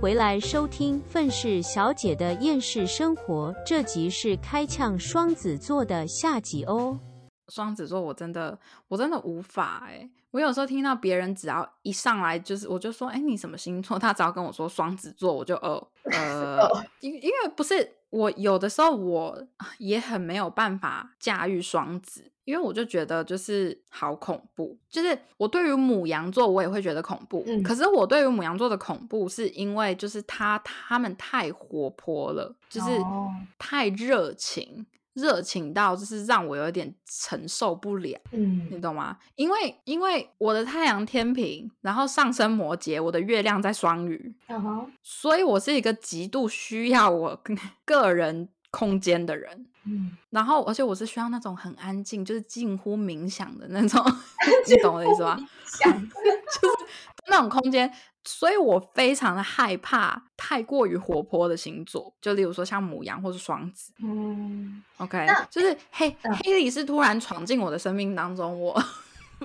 回来收听愤世小姐的厌世生活，这集是开呛双子座的下集哦。双子座我真的我真的无法哎、我有时候听到别人只要一上来就是我就说哎、你什么星座，他只要跟我说双子座，我就呃呃，因因为不是我有的时候我也很没有办法驾驭双子。因为我就觉得就是好恐怖，就是我对于母羊座我也会觉得恐怖，嗯可是我对于母羊座的恐怖是因为就是他他们太活泼了，就是哦。太热情，热情到就是让我有点承受不了，嗯。你嗯，懂吗？因为因为我的太阳天平，然后上升摩羯，我的月亮在双鱼，嗯哼，所以我是一个极度需要我 个人空间的人。嗯，然后，而且我是需要那种很安静，就是近乎冥想的那种，你懂我的意思吗？想 那种空间，所以我非常的害怕太过于活泼的星座，就例如说像母羊或是双子。嗯，OK，就是黑嗯黑里是突然闯进我的生命当中，我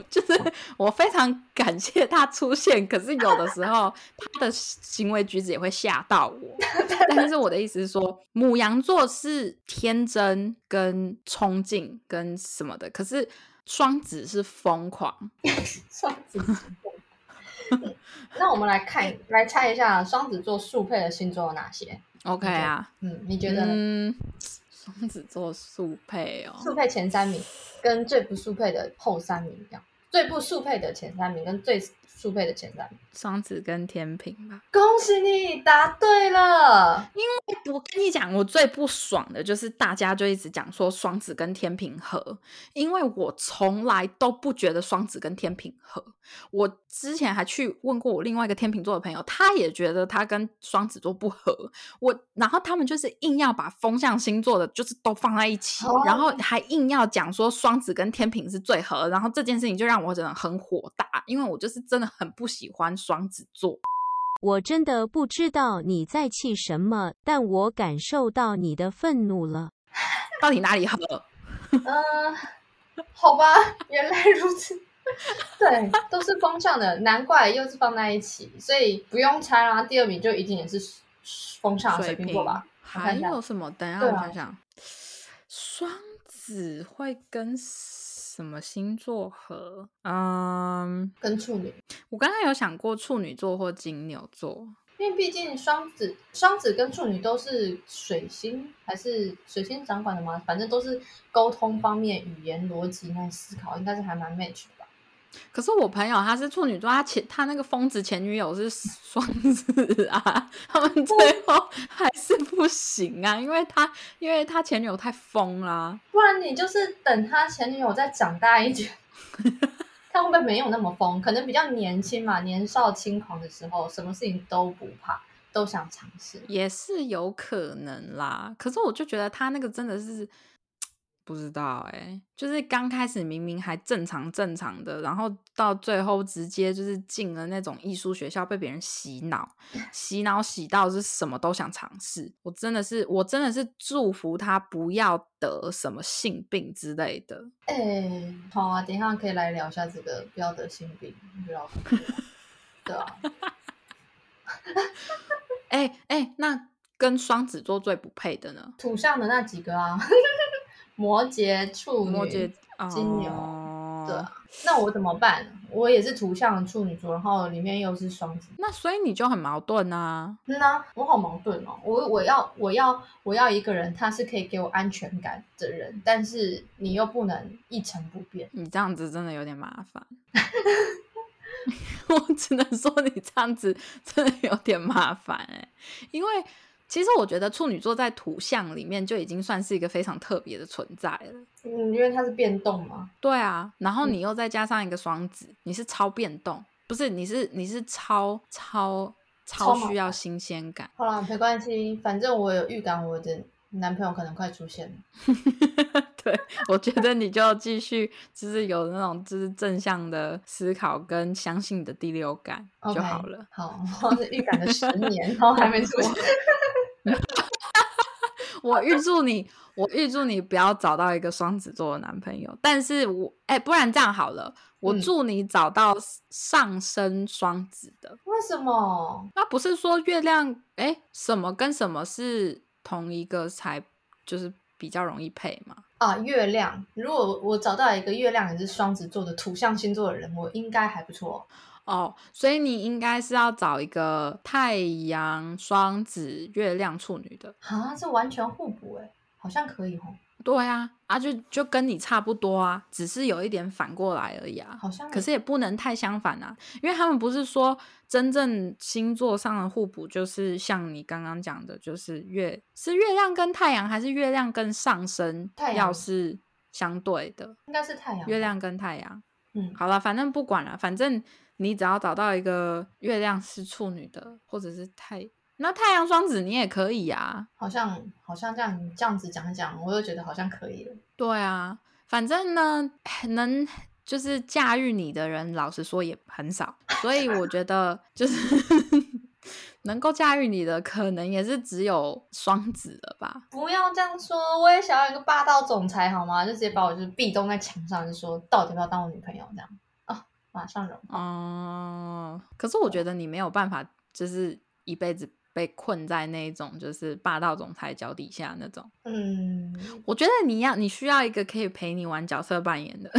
就是我非常感谢他出现，可是有的时候他的行为举止也会吓到我。但是我的意思是说，母羊座是天真跟冲劲跟什么的，可是双子是疯狂。双子那我们来看，来猜一下双子座速配的星座有哪些？OK 啊，嗯，你觉得？嗯，双子座速配哦，速配前三名跟最不速配的后三名一样，最不速配的前三名跟最速配的前三名。双子跟天平吧。恭喜你答对了！因为我跟你讲，我最不爽的就是大家就一直讲说双子跟天平合，因为我从来都不觉得双子跟天平合。我之前还去问过我另外一个天秤座的朋友，他也觉得他跟双子座不合。我然后他们就是硬要把风向星座的，就是都放在一起，哦然后还硬要讲说双子跟天平是最合。然后这件事情就让我真的很火大，因为我就是真的很不喜欢双子座。我真的不知道你在气什么，但我感受到你的愤怒了。到底哪里合？嗯、好吧，原来如此。对，都是风向的，难怪又是放在一起，所以不用猜啦。第二名就一定也是风向的水瓶座吧？还有什么？等一下我想想，双子会跟什么星座合？嗯，跟处女，我刚刚有想过处女座或金牛座。因为毕竟双子、双子跟处女都是水星，还是水星掌管的嘛？反正都是沟通方面、语言逻辑那思考，应该是还蛮 match 的吧。可是我朋友他是处女座，他前他那个疯子前女友是双子啊，他们最后还是不行啊，因为他因为他前女友太疯啦、不然你就是等他前女友再长大一点，他会不会没有那么疯？可能比较年轻嘛，年少轻狂的时候，什么事情都不怕，都想尝试。也是有可能啦。可是我就觉得他那个真的是不知道哎、就是刚开始明明还正常正常的，然后到最后直接就是进了那种艺术学校，被别人洗脑，洗脑洗到是什么都想尝试。我真的是，我真的是祝福他不要得什么性病之类的。哎，好啊，等一下可以来聊一下这个，不要得性病，不要 对啊，哎、哎、那跟双子座最不配的呢？土象的那几个啊，摩羯、处女、摩羯、金牛哦对啊。那我怎么办？我也是图像处女座，然后里面又是双子。那所以你就很矛盾啊。嗯呐、我好矛盾哦。我我要我要我要一个人，他是可以给我安全感的人，但是你又不能一成不变。你这样子真的有点麻烦。我只能说你这样子真的有点麻烦哎、因为其实我觉得处女座在土象里面就已经算是一个非常特别的存在了。嗯，因为它是变动嘛。对啊，然后嗯你又再加上一个双子，你是超变动，不是你是你是超超超需要新鲜感。好了，没关系，反正我有预感，我的男朋友可能快出现了。对，我觉得你就继续，就是有那种就是正向的思考跟相信你的第六感就好了。好，我是预感了十年，然后还没出现。我预祝你，我预祝你不要找到一个双子座的男朋友。但是我，哎，不然这样好了，我祝你找到上升双子的。为什么？那不是说月亮，哎，什么跟什么是同一个才就是比较容易配吗？啊，月亮。如果我找到一个月亮也是双子座的土象星座的人，我应该还不错。哦，所以你应该是要找一个太阳双子、月亮处女的啊，这完全互补哎，好像可以哦。对啊，啊就就跟你差不多啊，只是有一点反过来而已啊。好像，可是也不能太相反啊，因为他们不是说真正星座上的互补，就是像你刚刚讲的，就是月是月亮跟太阳，还是月亮跟上升？太阳是相对的，应该是太阳。月亮跟太阳，嗯，好了，反正不管了，反正。你只要找到一个月亮是处女的，或者是太那太阳双子，你也可以啊。好像好像这样这样子讲一讲，我又觉得好像可以了。对啊，反正呢，能就是驾驭你的人，老实说也很少，所以我觉得就是 能够驾驭你的，可能也是只有双子了吧。不要这样说，我也想要一个霸道总裁，好吗？就直接把我就是壁咚在墙上，就说到底要不要当我女朋友这样。马上融哦，可是我觉得你没有办法，就是一辈子被困在那种就是霸道总裁脚底下那种。嗯，我觉得你要你需要一个可以陪你玩角色扮演的。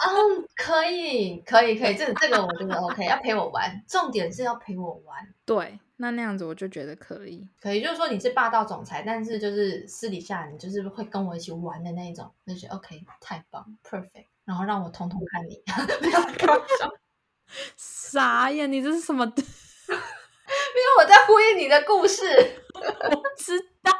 嗯，可以，可以，可以，这这个我觉得 OK，要陪我玩，重点是要陪我玩。对，那那样子我就觉得可以，可以，就是说你是霸道总裁，但是就是私底下你就是会跟我一起玩的那一种，那就 OK，太棒，perfect。然后让我通通看你，没有开玩笑，傻呀！你这是什么？因为我在呼应你的故事，我知道。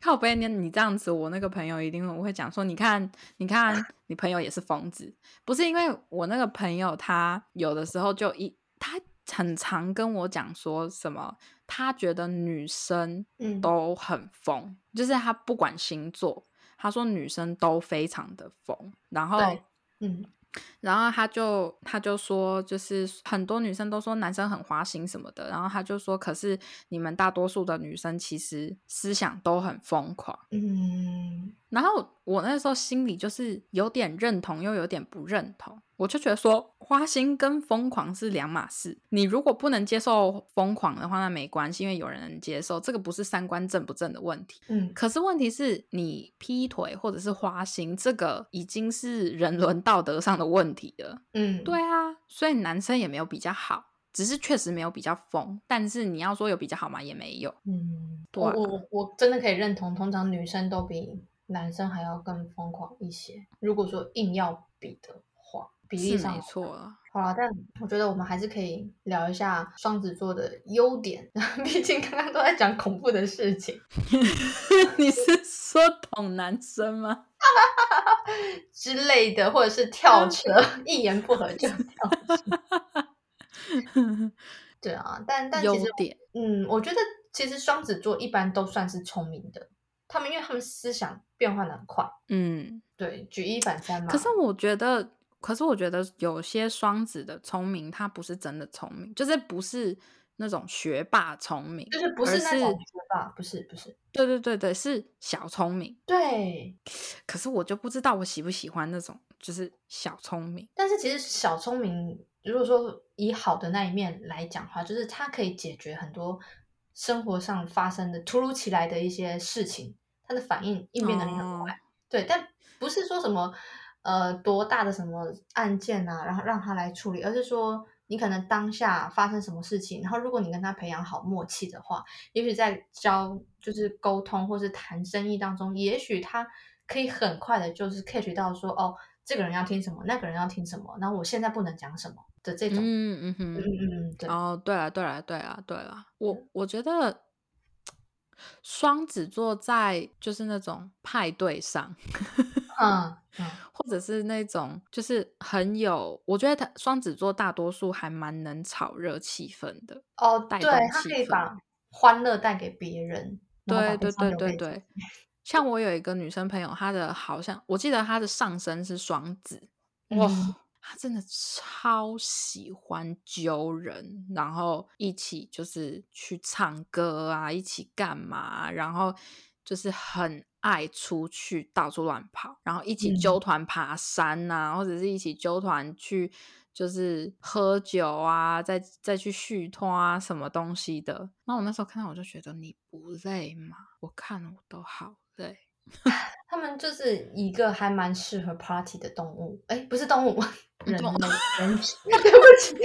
靠背你你这样子，我那个朋友一定会会讲说，你看，你看，你朋友也是疯子，不是因为我那个朋友，他有的时候就一他很常跟我讲说什么，他觉得女生都很疯，就是他不管星座。他说女生都非常的疯，然后，嗯，然后他就他就说，就是很多女生都说男生很花心什么的，然后他就说，可是你们大多数的女生其实思想都很疯狂，嗯，然后我那时候心里就是有点认同，又有点不认同。我就觉得说，花心跟疯狂是两码事。你如果不能接受疯狂的话，那没关系，因为有人能接受，这个不是三观正不正的问题。嗯，可是问题是你劈腿或者是花心，这个已经是人伦道德上的问题了。嗯，对啊，所以男生也没有比较好，只是确实没有比较疯。但是你要说有比较好吗？也没有。嗯，我我我真的可以认同，通常女生都比男生还要更疯狂一些。如果说硬要比的。比例上没错，好了，但我觉得我们还是可以聊一下双子座的优点，毕竟刚刚都在讲恐怖的事情。你是说捅男生吗？之类的，或者是跳车，一言不合就跳车。对啊，但但其实，嗯，我觉得其实双子座一般都算是聪明的，他们因为他们思想变化的很快。嗯，对，举一反三嘛。可是我觉得。可是我觉得有些双子的聪明，他不是真的聪明，就是不是那种学霸聪明，就是不是那种学霸，不是不是，对对对对，是小聪明。对，可是我就不知道我喜不喜欢那种就是小聪明。但是其实小聪明，如果说以好的那一面来讲的话，就是它可以解决很多生活上发生的突如其来的一些事情，它的反应应变能力很快。对，但不是说什么。呃，多大的什么案件啊，然后让他来处理，而是说你可能当下发生什么事情，然后如果你跟他培养好默契的话，也许在交就是沟通或是谈生意当中，也许他可以很快的，就是 catch 到说，哦，这个人要听什么，那个人要听什么，然后我现在不能讲什么的这种，嗯嗯。嗯，嗯嗯对，哦，对了对了对了对了，我我觉得 双子座在就是那种派对上。嗯，或者是那种就是很有，我觉得他双子座大多数还蛮能炒热气氛的哦，对，他可以把。欢乐带给别人。对对对对对，像我有一个女生朋友，她的好像我记得她的上身是双子，哇，她真的超喜欢揪人，然后一起就是去唱歌啊，一起干嘛，然后就是很爱出去到处乱跑，然后一起揪团爬山呐，或者是一起揪团去就是喝酒啊，再再去续托啊，什么东西的。那我那时候看到我就觉得你不累吗？我看了我都好累。他们就是一个还蛮适合 party 的动物，哎，不是动物，人类。对不起。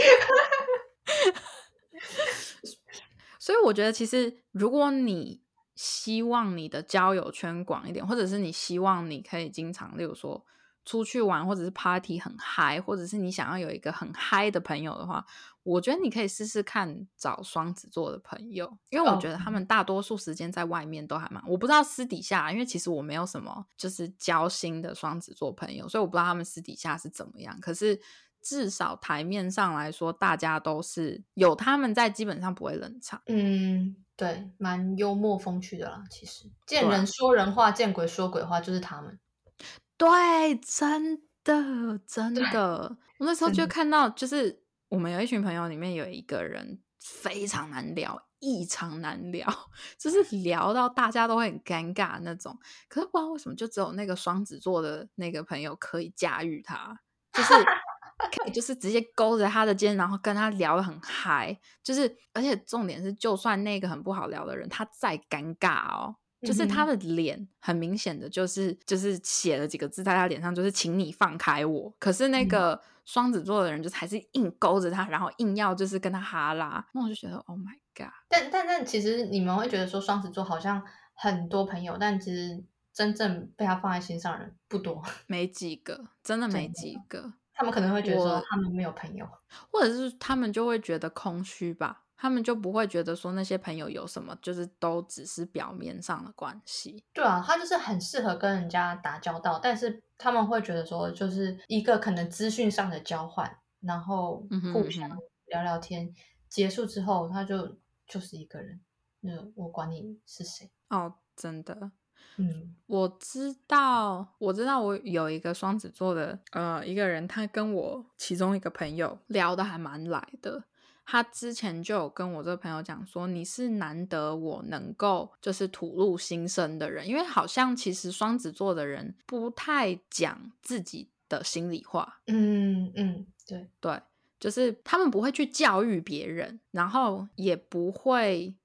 所以我觉得，其实如果你希望你的交友圈广一点，或者是你希望你可以经常，例如说。出去玩或者是 party 很嗨，或者是你想要有一个很嗨的朋友的话，我觉得你可以试试看找双子座的朋友，因为我觉得他们大多数时间在外面都还蛮……我不知道私底下，因为其实我没有什么就是交心的双子座朋友，所以我不知道他们私底下是怎么样。可是至少台面上来说，大家都是有他们在，基本上不会冷场。嗯，对，蛮幽默风趣的啦。其实见人说人话，见鬼说鬼话，就是他们。对，真的，真的，我那时候就看到，就是我们有一群朋友，里面有一个人非常难聊，异常难聊，就是聊到大家都会很尴尬那种。可是不知道为什么，就只有那个双子座的那个朋友可以驾驭他，就是就是直接勾着他的肩，然后跟他聊的很嗨。就是，而且重点是，就算那个很不好聊的人，他再尴尬哦。就是他的脸很明显的就是就是写了几个字在他脸上，就是请你放开我。可是那个双子座的人就是还是硬勾着他，然后硬要就是跟他哈拉。那我就觉得 Oh my god！但但但其实你们会觉得说双子座好像很多朋友，但其实真正被他放在心上的人不多，没几个，真的没几个。他们可能会觉得说他们没有朋友，或者是他们就会觉得空虚吧。他们就不会觉得说那些朋友有什么，就是都只是表面上的关系。对啊，他就是很适合跟人家打交道，但是他们会觉得说，就是一个可能资讯上的交换，然后互相聊聊天，结束之后他就就是一个人。那我管你是谁哦，真的，嗯，我知道，我知道，我有一个双子座的呃一个人，他跟我其中一个朋友聊的还蛮来的。他之前就有跟我这个朋友讲说，你是难得我能够就是吐露心声的人，因为好像其实双子座的人不太讲自己的心里话。嗯嗯，对对，就是他们不会去教育别人，然后也不会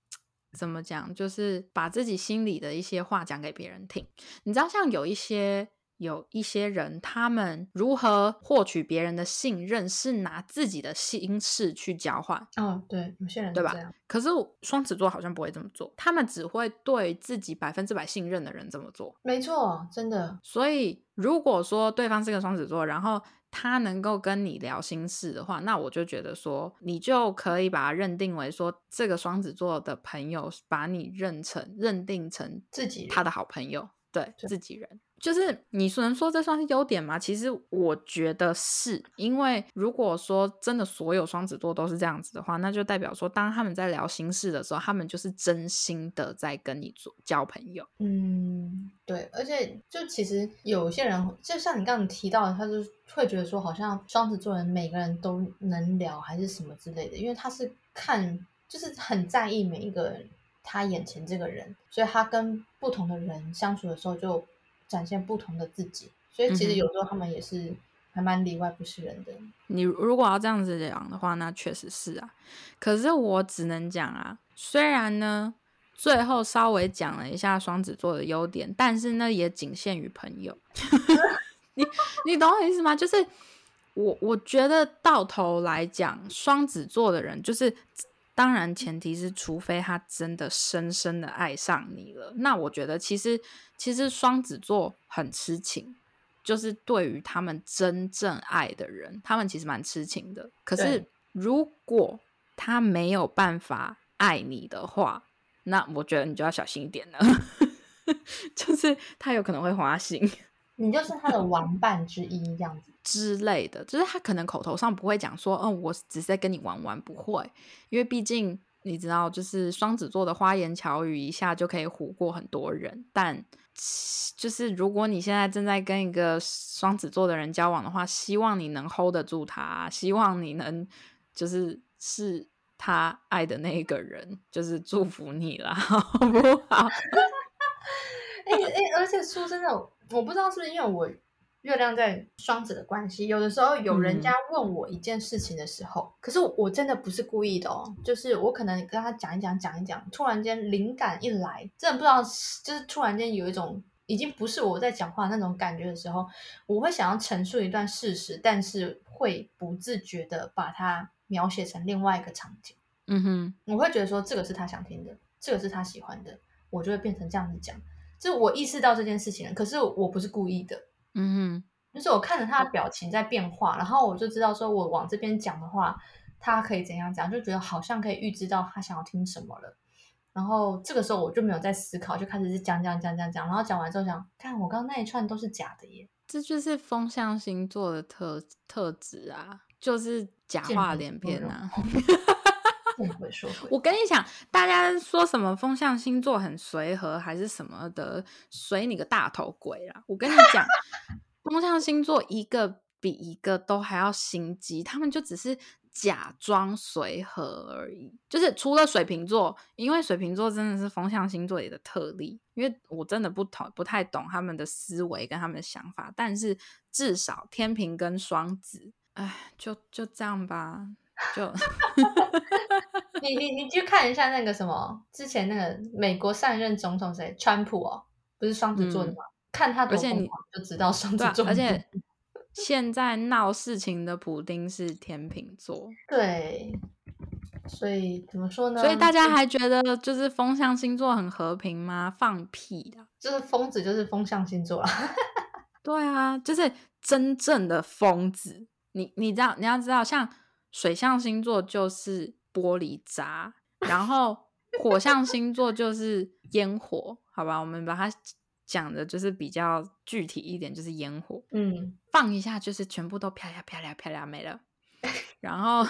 怎么讲，就是把自己心里的一些话讲给别人听。你知道，像有一些。有一些人，他们如何获取别人的信任，是拿自己的心事去交换。哦，对，有些人对吧？可是双子座好像不会这么做，他们只会对自己百分之百信任的人这么做。没错，真的。所以，如果说对方是个双子座，然后他能够跟你聊心事的话，那我就觉得说，你就可以把他认定为说，这个双子座的朋友把你认成认定成自己他的好朋友，对自己人。就是你能说这算是优点吗？其实我觉得是因为如果说真的所有双子座都是这样子的话，那就代表说当他们在聊心事的时候，他们就是真心的在跟你做交朋友。嗯，对，而且就其实有些人，就像你刚刚提到的，他就会觉得说好像双子座人每个人都能聊还是什么之类的，因为他是看就是很在意每一个他眼前这个人，所以他跟不同的人相处的时候就。展现不同的自己，所以其实有时候他们也是还蛮里外不是人的。你如果要这样子讲的话，那确实是啊。可是我只能讲啊，虽然呢，最后稍微讲了一下双子座的优点，但是呢也仅限于朋友。你你懂我意思吗？就是我我觉得到头来讲，双子座的人就是。当然，前提是除非他真的深深的爱上你了。那我觉得，其实其实双子座很痴情，就是对于他们真正爱的人，他们其实蛮痴情的。可是如果他没有办法爱你的话，那我觉得你就要小心一点了，就是他有可能会花心。你就是他的玩伴之一，这样子。之类的，就是他可能口头上不会讲说，嗯，我只是在跟你玩玩，不会，因为毕竟你知道，就是双子座的花言巧语一下就可以唬过很多人，但就是如果你现在正在跟一个双子座的人交往的话，希望你能 hold 得住他，希望你能就是是他爱的那一个人，就是祝福你啦，好不好？哎哎，而且说真的，我不知道是不是因为我。月亮在双子的关系，有的时候有人家问我一件事情的时候，可是我真的不是故意的哦，就是我可能跟他讲一讲，讲一讲，突然间灵感一来，真的不知道，就是突然间有一种已经不是我在讲话那种感觉的时候，我会想要陈述一段事实，但是会不自觉的把它描写成另外一个场景。嗯哼，我会觉得说这个是他想听的，这个是他喜欢的，我就会变成这样子讲。就我意识到这件事情了，可是我不是故意的。嗯哼，就是我看着他的表情在变化，然后我就知道说，我往这边讲的话，他可以怎样讲，就觉得好像可以预知到他想要听什么了。然后这个时候我就没有在思考，就开始是讲讲讲讲讲，然后讲完之后想，看我刚刚那一串都是假的耶。这就是风象星座的特特质啊，就是假话连篇啊。我跟你讲，大家说什么风象星座很随和还是什么的，随你个大头鬼啦！我跟你讲，风象星座一个比一个都还要心机，他们就只是假装随和而已。就是除了水瓶座，因为水瓶座真的是风象星座里的特例，因为我真的不同不太懂他们的思维跟他们的想法，但是至少天平跟双子，哎，就就这样吧。就 你你你去看一下那个什么，之前那个美国上任总统谁，川普哦，不是双子座的吗？看他多疯你就知道双子座。而且现在闹事情的普丁是天秤座，对，所以怎么说呢？所以大家还觉得就是风象星座很和平吗？放屁的，就是疯子就是风象星座啊。对啊，就是真正的疯子。你你知道你要知道像。水象星座就是玻璃渣，然后火象星座就是烟火，好吧，我们把它讲的就是比较具体一点，就是烟火，嗯，放一下就是全部都飘呀飘呀飘呀没了。然后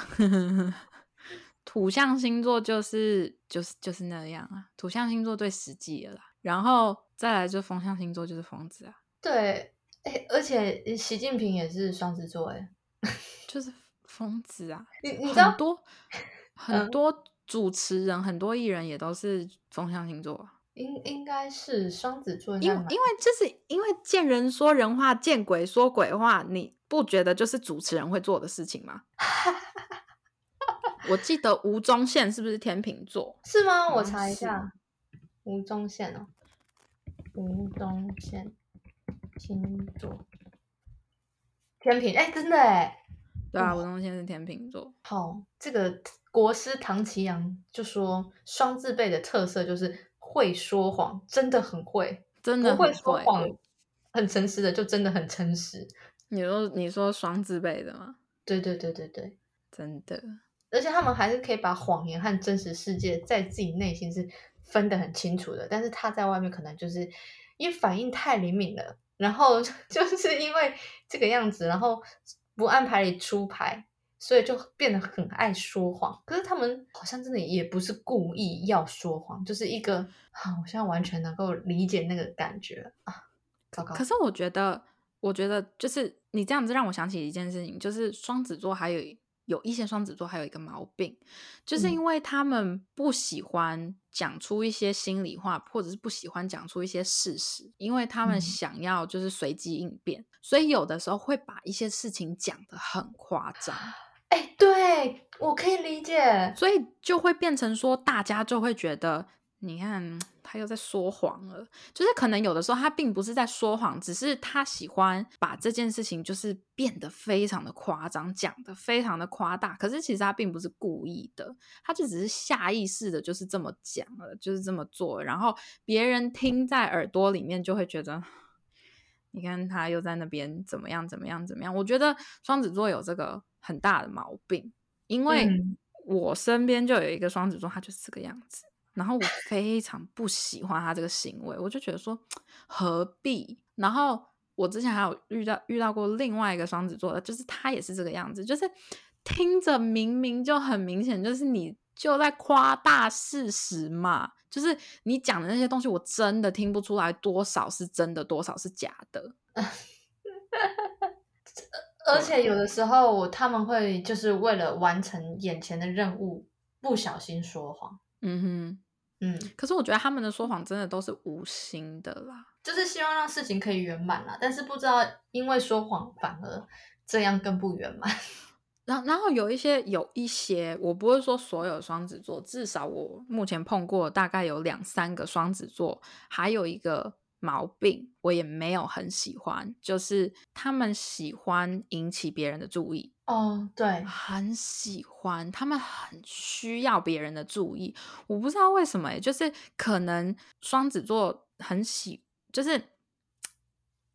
土象星座就是就是就是那样啊，土象星座最实际的啦。然后再来就风象星座就是疯子啊，对，哎，而且习近平也是双子座，哎，就是。疯子啊！你你知道很多很多主持人、很多艺人也都是风象星座，应应该是双子座。因因为就是因为见人说人话，见鬼说鬼话，你不觉得就是主持人会做的事情吗？我记得吴宗宪是不是天秤座？是吗？我查一下，吴宗宪哦，吴宗宪星座天平，哎，真的哎。对啊，吴宗宪是天秤座。好，这个国师唐奇阳就说，双字辈的特色就是会说谎，真的很会，真的会说谎，很诚实的，就真的很诚实。你说你说双字辈的吗？对对对对对，真的。而且他们还是可以把谎言和真实世界在自己内心是分得很清楚的，但是他在外面可能就是因为反应太灵敏了，然后 就是因为这个样子，然后。不按牌理出牌，所以就变得很爱说谎。可是他们好像真的也不是故意要说谎，就是一个……啊，我现在完全能够理解那个感觉啊！糟糕。可是我觉得，我觉得就是你这样子让我想起一件事情，就是双子座还有有一些双子座还有一个毛病，就是因为他们不喜欢讲出一些心里话，或者是不喜欢讲出一些事实，因为他们想要就是随机应变。所以有的时候会把一些事情讲得很夸张，哎，对我可以理解，所以就会变成说，大家就会觉得，你看他又在说谎了，就是可能有的时候他并不是在说谎，只是他喜欢把这件事情就是变得非常的夸张，讲的非常的夸大，可是其实他并不是故意的，他就只是下意识的就是这么讲了，就是这么做，然后别人听在耳朵里面就会觉得。你看他又在那边怎么样怎么样怎么样？我觉得双子座有这个很大的毛病，因为我身边就有一个双子座，他就是这个样子，然后我非常不喜欢他这个行为，我就觉得说何必？然后我之前还有遇到遇到过另外一个双子座的，就是他也是这个样子，就是听着明明就很明显，就是你。就在夸大事实嘛。就是你讲的那些东西，我真的听不出来多少是真的，多少是假的。而且有的时候他们会就是为了完成眼前的任务，不小心说谎。嗯哼，嗯，可是我觉得他们的说谎真的都是无心的啦。就是希望让事情可以圆满啦，但是不知道因为说谎反而这样更不圆满。然，然后有一些有一些，我不会说所有双子座，至少我目前碰过大概有两三个双子座，还有一个毛病，我也没有很喜欢，就是他们喜欢引起别人的注意。哦，对，很喜欢，他们很需要别人的注意。我不知道为什么、欸，就是可能双子座很喜，就是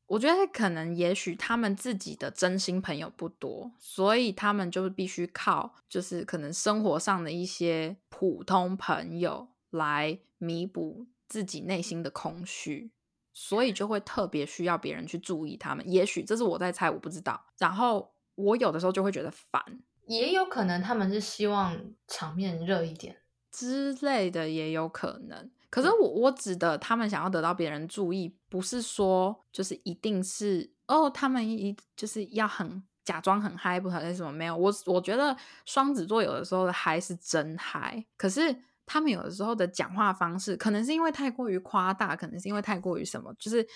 我觉得可能也许他们自己的真心朋友不多，所以他们就必须靠就是可能生活上的一些普通朋友来弥补自己内心的空虚。所以就会特别需要别人去注意他们，也许这是我在猜，我不知道。然后我有的时候就会觉得烦也有可能他们是希望场面热一点。之类的，也有可能。可是我我指的他们想要得到别人注意，不是说就是一定是哦，他们一就是要很假装很嗨，不可能什么没有。我我觉得双子座有的时候的嗨是真嗨，可是他们有的时候的讲话方式，可能是因为太过于夸大，可能是因为太过于什么，就是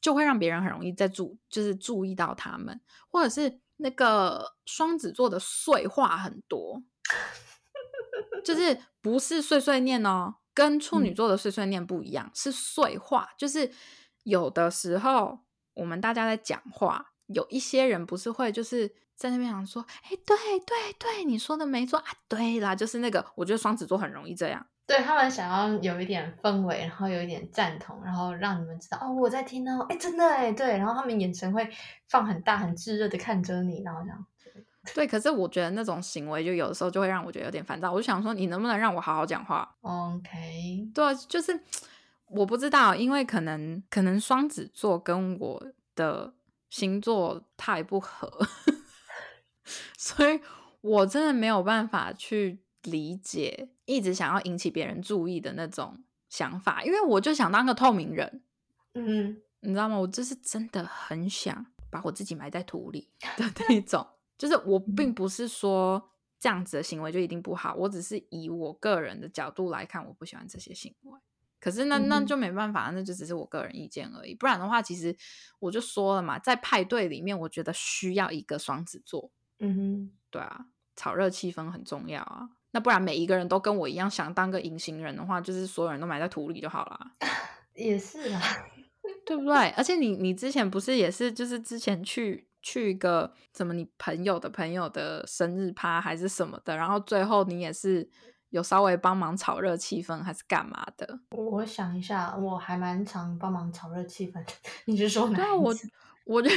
就会让别人很容易在注就是注意到他们，或者是那个双子座的碎话很多，就 是不是碎碎念哦。跟处女座的碎碎念不一样，是碎话。就是有的时候我们大家在讲话，有一些人不是会就是在那边想说，哎，对对对，你说的没错啊，对啦，就是那个，我觉得双子座很容易这样。对他们想要有一点氛围，然后有一点赞同，然后让你们知道哦，我在听哦，哎，真的哎，对，然后他们眼神会放很大、很炙热的看着你，然后这样。对，可是我觉得那种行为就有的时候就会让我觉得有点烦躁。我就想说，你能不能让我好好讲话？OK，对，就是我不知道，因为可能可能双子座跟我的星座太不合，所以我真的没有办法去理解一直想要引起别人注意的那种想法，因为我就想当个透明人，嗯，你知道吗？我就是真的很想把我自己埋在土里的那种。就是我并不是说这样子的行为就一定不好，我只是以我个人的角度来看，我不喜欢这些行为。可是那那就没办法，那就只是我个人意见而已。不然的话，其实我就说了嘛，在派对里面，我觉得需要一个双子座，嗯哼，对啊，炒热气氛很重要啊。那不然每一个人都跟我一样想当个隐形人的话，就是所有人都埋在土里就好了。也是啊，对不对？而且你你之前不是也是就是之前去去一个什么你朋友的朋友的生日趴还是什么的，然后最后你也是有稍微帮忙炒热气氛还是干嘛的？我想一下，我还蛮常帮忙炒热气氛的。你是说哪对啊，我我觉得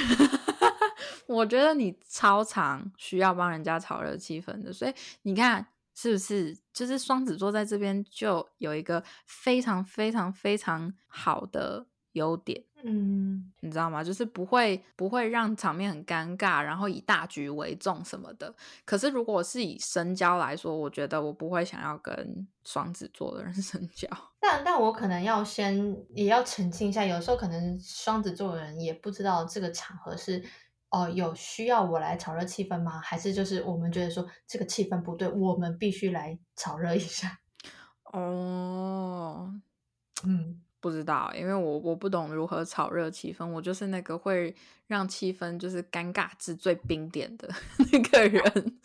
我觉得你超常需要帮人家炒热气氛的，所以你看是不是？就是双子座在这边就有一个非常非常非常好的优点。嗯，你知道吗？就是不会不会让场面很尴尬，然后以大局为重什么的。可是如果是以深交来说，我觉得我不会想要跟双子座的人 深交。但但我可能要先也要澄清一下，有时候可能双子座的人也不知道这个场合是哦、有需要我来炒热气氛吗？还是就是我们觉得说这个气氛不对，我们必须来炒热一下。哦，嗯，不知道，因为我我不懂如何炒热气氛，我就是那个会让气氛就是尴尬至最冰点的 那个人。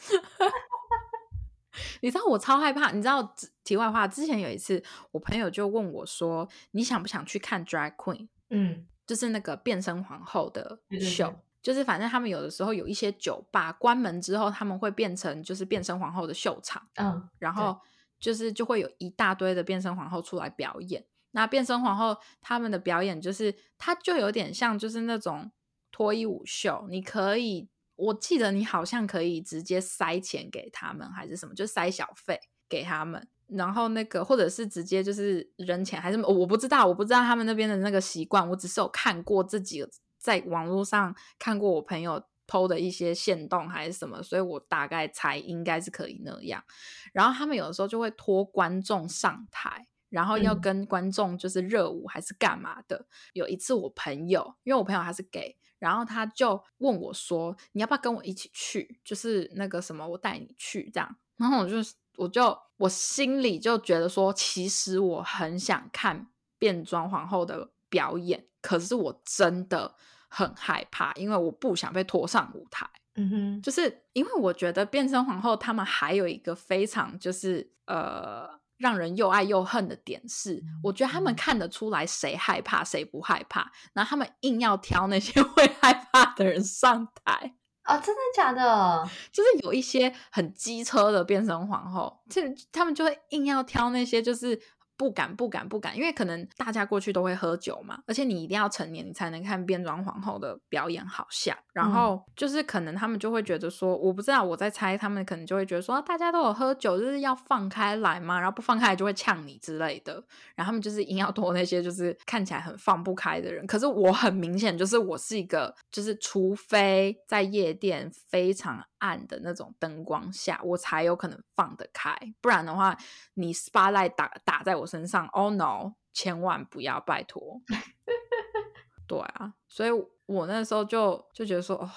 你知道我超害怕，你知道题外话，之前有一次我朋友就问我说：“你想不想去看 drag queen？” 嗯，就是那个变身皇后的对对秀，对就是反正他们有的时候有一些酒吧关门之后，他们会变成就是变身皇后的秀场，嗯，然后就是就会有一大堆的变身皇后出来表演。那变身皇后他们的表演就是，它就有点像就是那种脱衣舞秀，你可以，我记得你好像可以直接塞钱给他们，还是什么，就塞小费给他们。然后那个，或者是直接就是扔钱，还是我不知道，我不知道他们那边的那个习惯，我只是有看过自己在网络上看过我朋友偷的一些线动还是什么，所以我大概猜应该是可以那样。然后他们有的时候就会拖观众上台，然后要嗯跟观众就是热舞还是干嘛的。有一次我朋友，因为我朋友他是 gay，然后他就问我说：“你要不要跟我一起去？就是那个什么，我带你去这样。”然后我就我就我心里就觉得说，其实我很想看变装皇后的表演，可是我真的很害怕，因为我不想被拖上舞台。嗯哼，就是因为我觉得变身皇后他们还有一个非常就是呃让人又爱又恨的点是，我觉得他们看得出来谁害怕谁不害怕，然后他们硬要挑那些 会害怕的人上台。哦，真的假的？就是有一些很机车的变身皇后，就他们就会硬要挑那些就是不敢不敢不敢，因为可能大家过去都会喝酒嘛，而且你一定要成年你才能看变装皇后的表演，好像。然后就是可能他们就会觉得说，我不知道，我在猜，他们可能就会觉得说，啊大家都有喝酒，就是要放开来嘛，然后不放开来就会呛你之类的。然后他们就是硬要拖那些就是看起来很放不开的人。可是我很明显就是我是一个，就是除非在夜店非常暗的那种灯光下，我才有可能放得开，不然的话，你 spotlight 打打在我身上，Oh no，千万不要，拜托。对啊，所以我那时候就就觉得说，哦，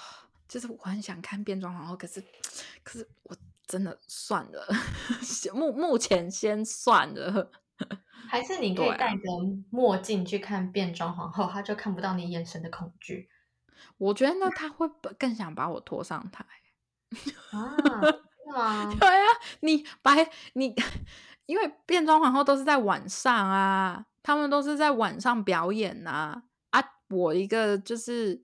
就是我很想看变装皇后，可是可是我真的算了，目目前先算了。还是你可以戴着墨镜去看变装皇后，他就看不到你眼神的恐惧我觉得呢，他会不更想把我拖上台。啊？是 吗？对啊，你白你，因为变装皇后都是在晚上啊，他们都是在晚上表演呐、啊。我一个就是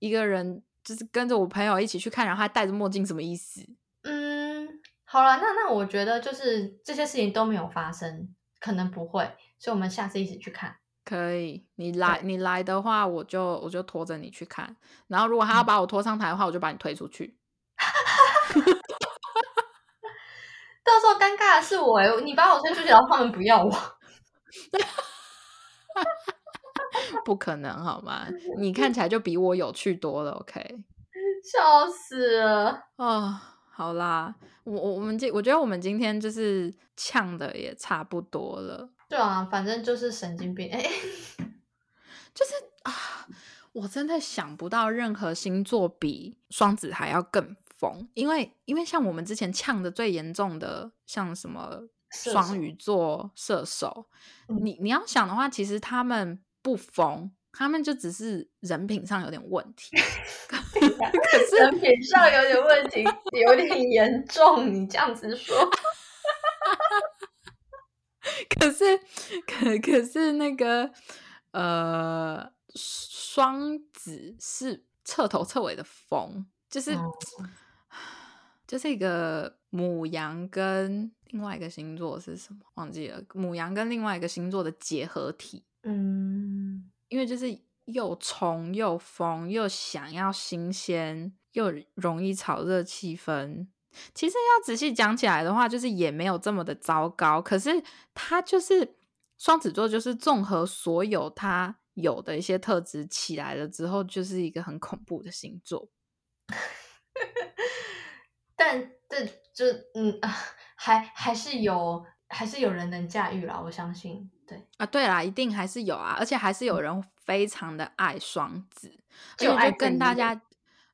一个人，就是跟着我朋友一起去看，然后还戴着墨镜，什么意思？嗯，好了，那那我觉得就是这些事情都没有发生，可能不会，所以我们下次一起去看。可以，你来你来的话，我就我就拖着你去看。然后如果他要把我拖上台的话，我就把你推出去。到时候尴尬的是我欸，你把我推出去，然后他们不要我。不可能好吗？你看起来就比我有趣多了。OK，笑死了。哦，好啦，我我我们今我觉得我们今天就是呛的也差不多了，对啊，反正就是神经病。哎、就是啊，我真的想不到任何星座比双子还要更疯，因为因为像我们之前呛的最严重的，像什么双鱼座、射手，嗯你你要想的话，其实他们不疯，他们就只是人品上有点问题。可 是人品上有点问题，有点严重。你这样子说，可是，可可是那个呃，双子是彻头彻尾的疯，就是、哦就是一个母羊跟另外一个星座是什么忘记了，母羊跟另外一个星座的结合体，嗯，因为就是又冲又疯，又想要新鲜，又容易炒热气氛。其实要仔细讲起来的话，就是也没有这么的糟糕。可是他就是双子座，就是综合所有他有的一些特质起来了之后，就是一个很恐怖的星座。但这就嗯啊，还还是有还是有人能驾驭啦，我相信。对，啊，对啦，一定还是有啊，而且还是有人非常的爱双子，而就就跟大家，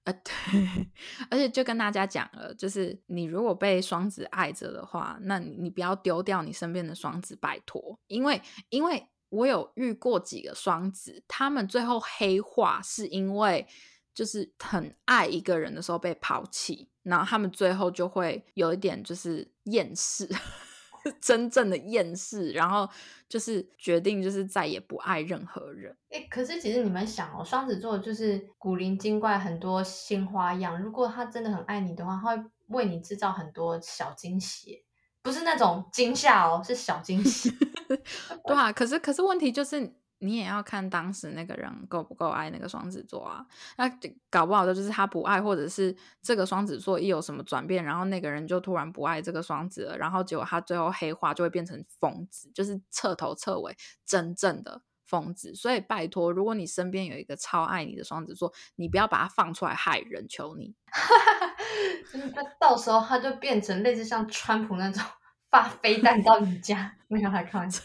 呃，对，而且就跟大家讲了，就是你如果被双子爱着的话，那你你不要丢掉你身边的双子，拜托，因为因为我有遇过几个双子，他们最后黑化是因为就是很爱一个人的时候被抛弃，然后他们最后就会有一点就是厌世。真正的厌世，然后就是决定就是再也不爱任何人。哎，可是其实你们想哦，双子座就是古灵精怪，很多新花样。如果他真的很爱你的话，他会为你制造很多小惊喜，不是那种惊吓哦，是小惊喜。对啊，可是可是问题就是，你也要看当时那个人够不够爱那个双子座啊。那搞不好的就是他不爱，或者是这个双子座一有什么转变，然后那个人就突然不爱这个双子了，然后结果他最后黑化就会变成疯子，就是彻头彻尾真正的疯子。所以拜托，如果你身边有一个超爱你的双子座，你不要把他放出来害人，求你。那到时候他就变成类似像川普那种 发飞弹到你家，没有来开玩笑。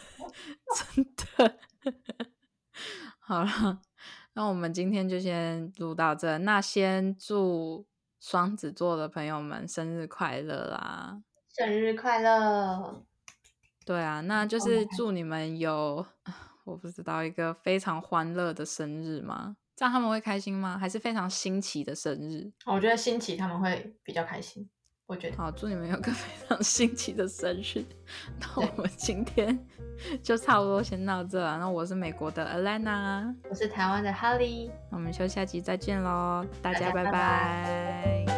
真的。好了，那我们今天就先录到这。那先祝双子座的朋友们生日快乐啦！生日快乐！对啊，那就是祝你们有 我不知道一个非常欢乐的生日吗？这样他们会开心吗？还是非常新奇的生日？我觉得新奇他们会比较开心。我觉得好，祝你们有个非常新奇的生日。那我们今天 就差不多先到这了。那我是美国的 Alana，我是台湾的 Holly。那我们就下集再见喽，大家拜拜拜。